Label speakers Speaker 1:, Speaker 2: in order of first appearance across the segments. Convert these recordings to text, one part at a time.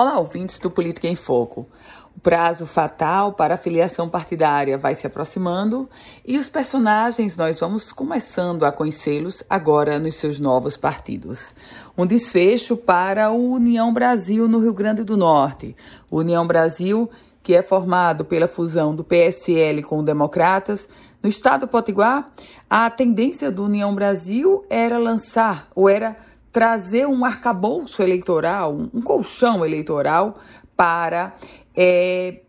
Speaker 1: Olá, ouvintes do Política em Foco. O prazo fatal para a filiação partidária vai se aproximando e os personagens nós vamos começando a conhecê-los agora nos seus novos partidos. Um desfecho para o União Brasil no Rio Grande do Norte. O União Brasil, que é formado pela fusão do PSL com o Democratas, no estado do Potiguar, a tendência do União Brasil era lançar ou era trazer um arcabouço eleitoral, um colchão eleitoral para é,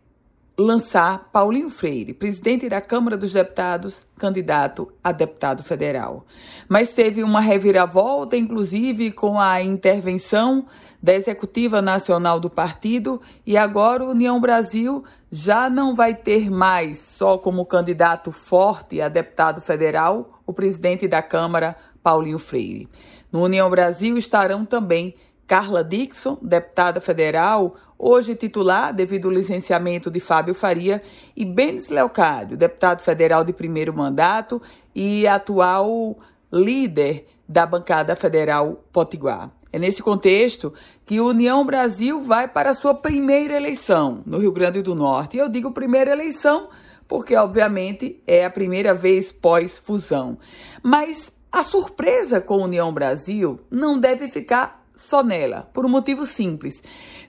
Speaker 1: lançar Paulinho Freire, presidente da Câmara dos Deputados, candidato a deputado federal. Mas teve uma reviravolta, inclusive com a intervenção da Executiva Nacional do partido, e agora o União Brasil já não vai ter mais só como candidato forte a deputado federal o presidente da Câmara, Paulinho Freire. No União Brasil estarão também Carla Dixon, deputada federal, hoje titular devido ao licenciamento de Fábio Faria, e Benes Leocádio, deputado federal de primeiro mandato e atual líder da bancada federal Potiguar. É nesse contexto que União Brasil vai para a sua primeira eleição no Rio Grande do Norte. E eu digo primeira eleição porque, obviamente, é a primeira vez pós-fusão. Mas a surpresa com a União Brasil não deve ficar só nela, por um motivo simples.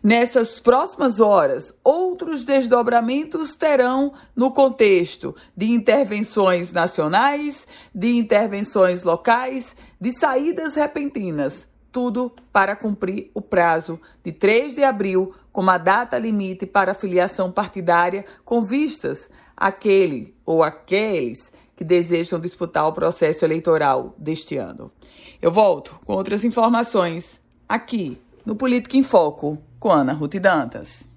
Speaker 1: Nessas próximas horas, outros desdobramentos terão no contexto de intervenções nacionais, de intervenções locais, de saídas repentinas, tudo para cumprir o prazo de 3 de abril como a data limite para filiação partidária com vistas àquele ou aqueles que desejam disputar o processo eleitoral deste ano. Eu volto com outras informações aqui no Política em Foco com Ana Ruth Dantas.